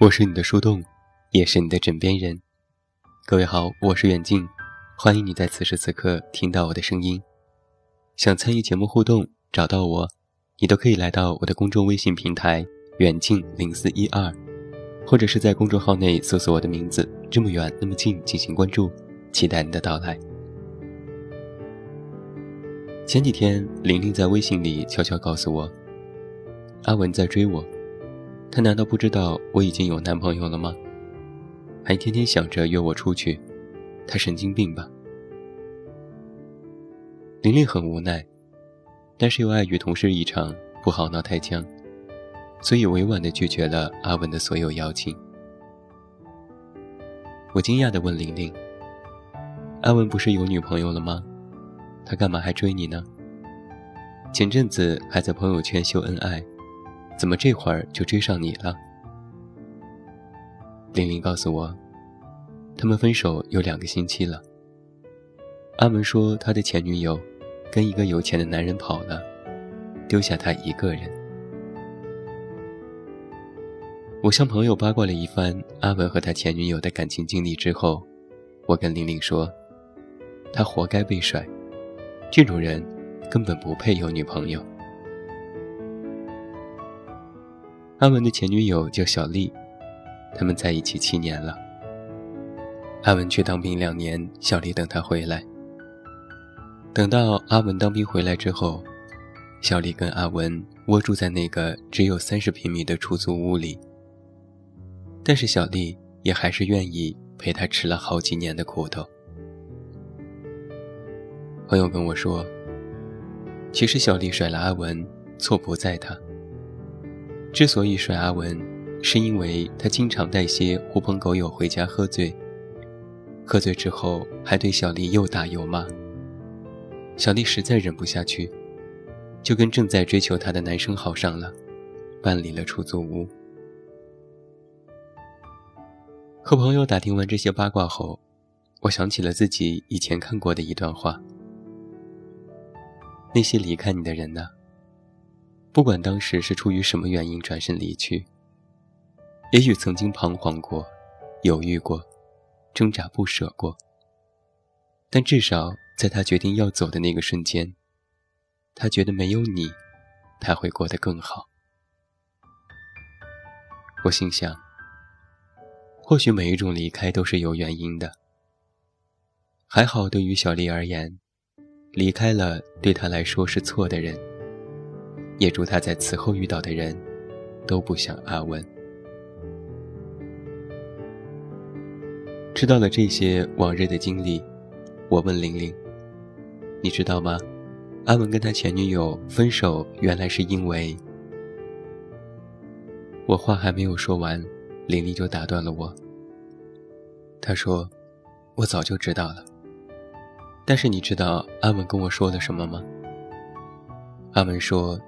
我是你的树洞，也是你的枕边人。各位好，我是远近，欢迎你在此时此刻听到我的声音。想参与节目互动，找到我，你都可以来到我的公众微信平台远近零四一二，或者是在公众号内搜索我的名字“这么远那么近”进行关注，期待你的到来。前几天，玲玲在微信里悄悄告诉我，阿文在追我。他难道不知道我已经有男朋友了吗？还天天想着约我出去，他神经病吧？玲玲很无奈，但是又碍于同事一场，不好闹太僵，所以委婉地拒绝了阿文的所有邀请。我惊讶地问玲玲：“阿文不是有女朋友了吗？”他干嘛还追你呢？前阵子还在朋友圈秀恩爱，怎么这会儿就追上你了？玲玲告诉我，他们分手有两个星期了。阿文说他的前女友跟一个有钱的男人跑了，丢下他一个人。我向朋友八卦了一番阿文和他前女友的感情经历之后，我跟玲玲说，他活该被甩。这种人根本不配有女朋友。阿文的前女友叫小丽，他们在一起七年了。阿文去当兵两年，小丽等他回来。等到阿文当兵回来之后，小丽跟阿文窝住在那个只有三十平米的出租屋里。但是小丽也还是愿意陪他吃了好几年的苦头。朋友跟我说，其实小丽甩了阿文，错不在他。之所以甩阿文，是因为他经常带些狐朋狗友回家喝醉，喝醉之后还对小丽又打又骂。小丽实在忍不下去，就跟正在追求她的男生好上了，搬离了出租屋。和朋友打听完这些八卦后，我想起了自己以前看过的一段话。那些离开你的人呢？不管当时是出于什么原因转身离去，也许曾经彷徨过、犹豫过、挣扎不舍过，但至少在他决定要走的那个瞬间，他觉得没有你，他会过得更好。我心想，或许每一种离开都是有原因的。还好，对于小丽而言。离开了对他来说是错的人，也祝他在此后遇到的人，都不像阿文。知道了这些往日的经历，我问玲玲：“你知道吗？阿文跟他前女友分手，原来是因为……”我话还没有说完，玲玲就打断了我。她说：“我早就知道了。”但是你知道阿文跟我说了什么吗？阿文说，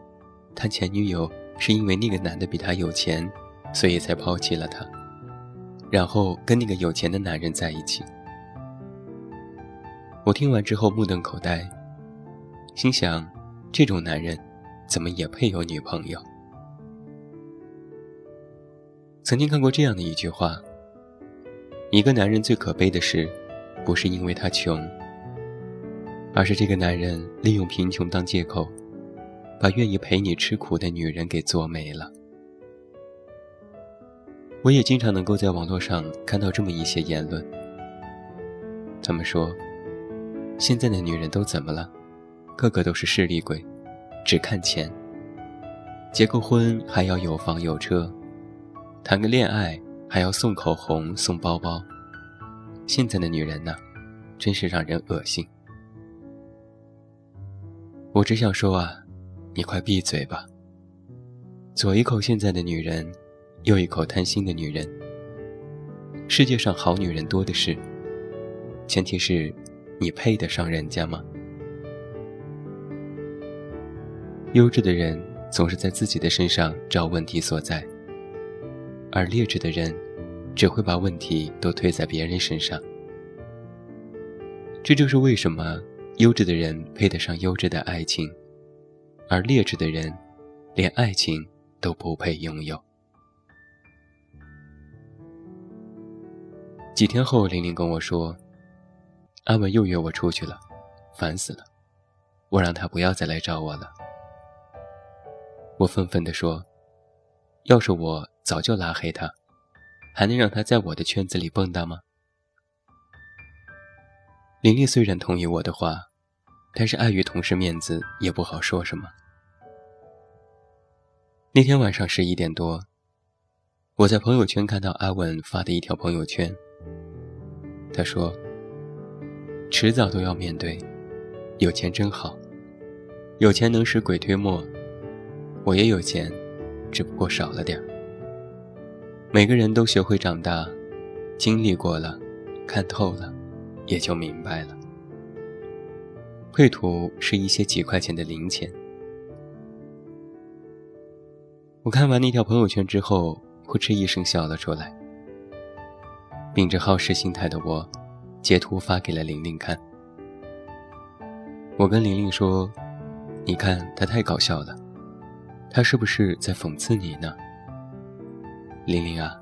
他前女友是因为那个男的比他有钱，所以才抛弃了他，然后跟那个有钱的男人在一起。我听完之后目瞪口呆，心想，这种男人怎么也配有女朋友？曾经看过这样的一句话：一个男人最可悲的事，不是因为他穷。而是这个男人利用贫穷当借口，把愿意陪你吃苦的女人给做没了。我也经常能够在网络上看到这么一些言论。他们说，现在的女人都怎么了？个个都是势利鬼，只看钱。结个婚还要有房有车，谈个恋爱还要送口红送包包。现在的女人呢，真是让人恶心。我只想说啊，你快闭嘴吧！左一口现在的女人，右一口贪心的女人。世界上好女人多的是，前提是，你配得上人家吗？优质的人总是在自己的身上找问题所在，而劣质的人，只会把问题都推在别人身上。这就是为什么。优质的人配得上优质的爱情，而劣质的人，连爱情都不配拥有。几天后，玲玲跟我说，阿文又约我出去了，烦死了，我让他不要再来找我了。我愤愤地说，要是我早就拉黑他，还能让他在我的圈子里蹦跶吗？玲玲虽然同意我的话，但是碍于同事面子，也不好说什么。那天晚上十一点多，我在朋友圈看到阿文发的一条朋友圈。他说：“迟早都要面对，有钱真好，有钱能使鬼推磨。我也有钱，只不过少了点儿每个人都学会长大，经历过了，看透了。”也就明白了，配图是一些几块钱的零钱。我看完那条朋友圈之后，扑哧一声笑了出来。秉着好事心态的我，截图发给了玲玲看。我跟玲玲说：“你看他太搞笑了，他是不是在讽刺你呢？”玲玲啊，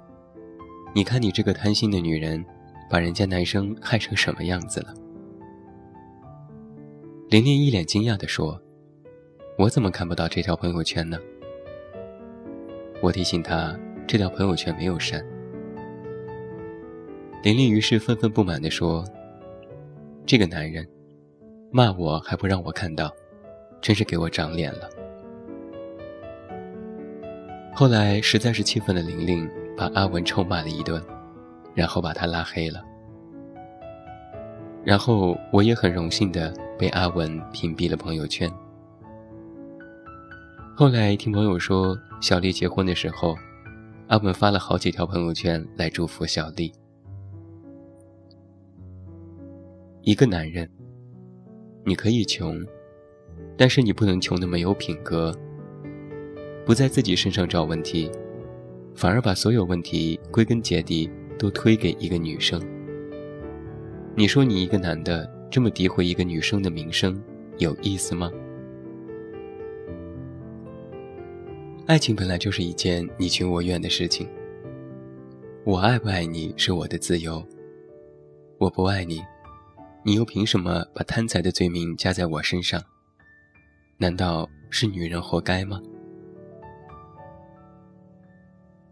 你看你这个贪心的女人。把人家男生害成什么样子了？玲玲一脸惊讶地说：“我怎么看不到这条朋友圈呢？”我提醒他，这条朋友圈没有删。玲玲于是愤愤不满地说：“这个男人，骂我还不让我看到，真是给我长脸了。”后来实在是气愤的玲玲，把阿文臭骂了一顿。然后把他拉黑了，然后我也很荣幸的被阿文屏蔽了朋友圈。后来听朋友说，小丽结婚的时候，阿文发了好几条朋友圈来祝福小丽。一个男人，你可以穷，但是你不能穷的没有品格，不在自己身上找问题，反而把所有问题归根结底。都推给一个女生。你说你一个男的这么诋毁一个女生的名声，有意思吗？爱情本来就是一件你情我愿的事情。我爱不爱你是我的自由，我不爱你，你又凭什么把贪财的罪名加在我身上？难道是女人活该吗？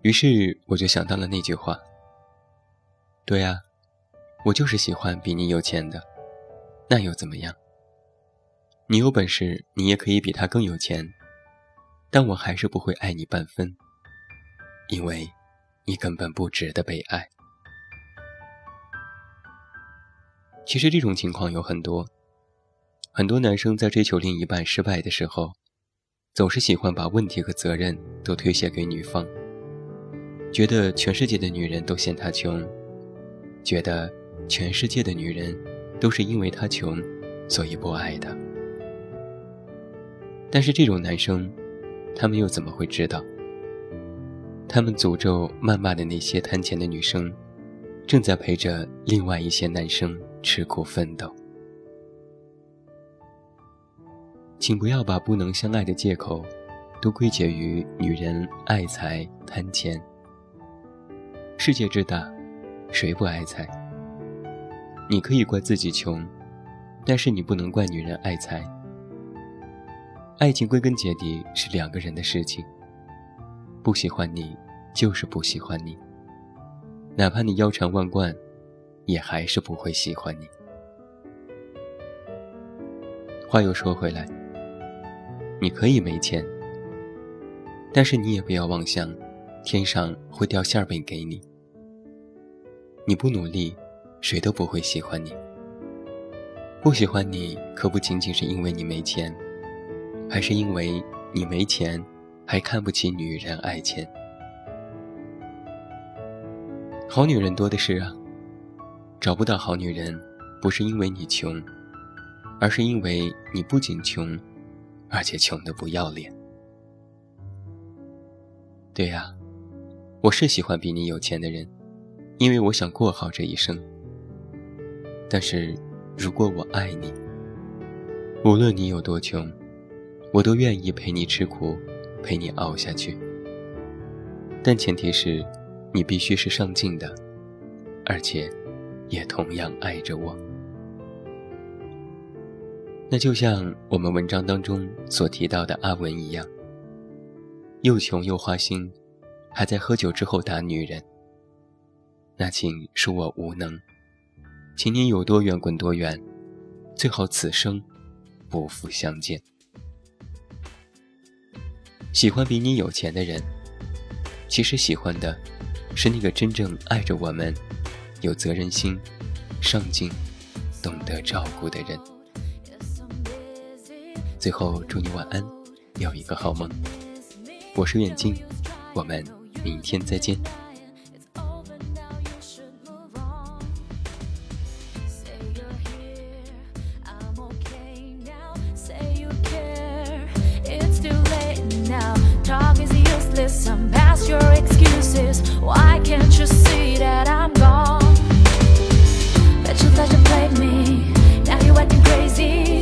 于是我就想到了那句话。对啊，我就是喜欢比你有钱的，那又怎么样？你有本事，你也可以比他更有钱，但我还是不会爱你半分，因为，你根本不值得被爱。其实这种情况有很多，很多男生在追求另一半失败的时候，总是喜欢把问题和责任都推卸给女方，觉得全世界的女人都嫌他穷。觉得全世界的女人都是因为他穷，所以不爱他。但是这种男生，他们又怎么会知道？他们诅咒、谩骂的那些贪钱的女生，正在陪着另外一些男生吃苦奋斗。请不要把不能相爱的借口，都归结于女人爱财贪钱。世界之大。谁不爱财？你可以怪自己穷，但是你不能怪女人爱财。爱情归根结底是两个人的事情。不喜欢你，就是不喜欢你。哪怕你腰缠万贯，也还是不会喜欢你。话又说回来，你可以没钱，但是你也不要妄想，天上会掉馅饼给你。你不努力，谁都不会喜欢你。不喜欢你，可不仅仅是因为你没钱，还是因为你没钱，还看不起女人爱钱。好女人多的是啊，找不到好女人，不是因为你穷，而是因为你不仅穷，而且穷得不要脸。对呀，我是喜欢比你有钱的人。因为我想过好这一生，但是如果我爱你，无论你有多穷，我都愿意陪你吃苦，陪你熬下去。但前提是，你必须是上进的，而且也同样爱着我。那就像我们文章当中所提到的阿文一样，又穷又花心，还在喝酒之后打女人。那请恕我无能，请你有多远滚多远，最好此生不复相见。喜欢比你有钱的人，其实喜欢的是那个真正爱着我们、有责任心、上进、懂得照顾的人。最后，祝你晚安，有一个好梦。我是远近，我们明天再见。Why can't you see that I'm gone? Bet you thought you played me, now you're acting crazy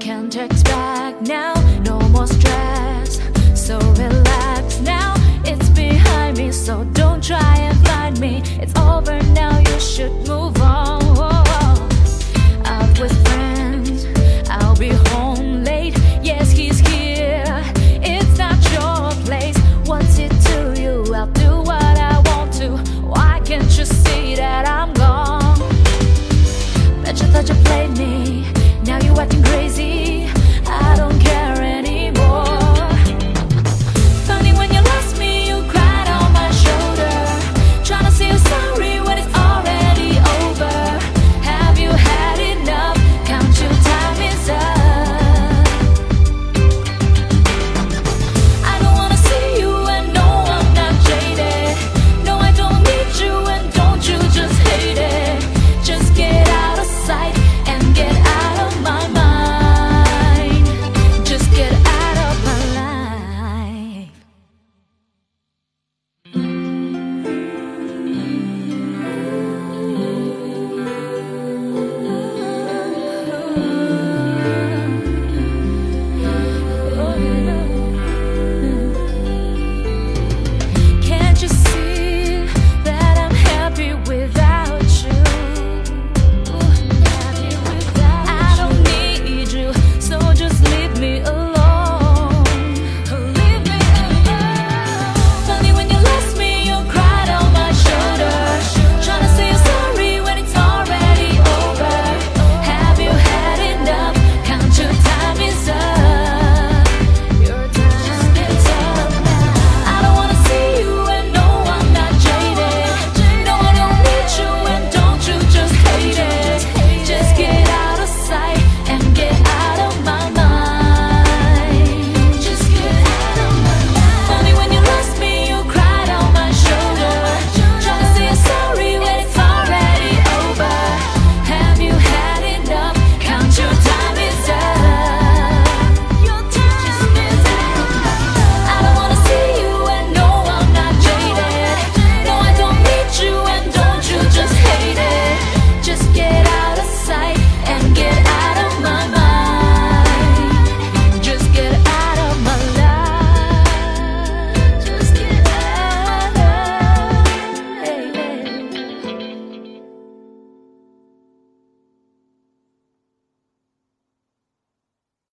Can't text back now. No more stress. So relax now. It's behind me, so don't try and find me. It's over now. You should move on. Out with friends. I'll be home late. Yes, he's here. It's not your place. What's it to you? I'll do what I want to. Why can't you see that I'm gone? Bet you thought you played me what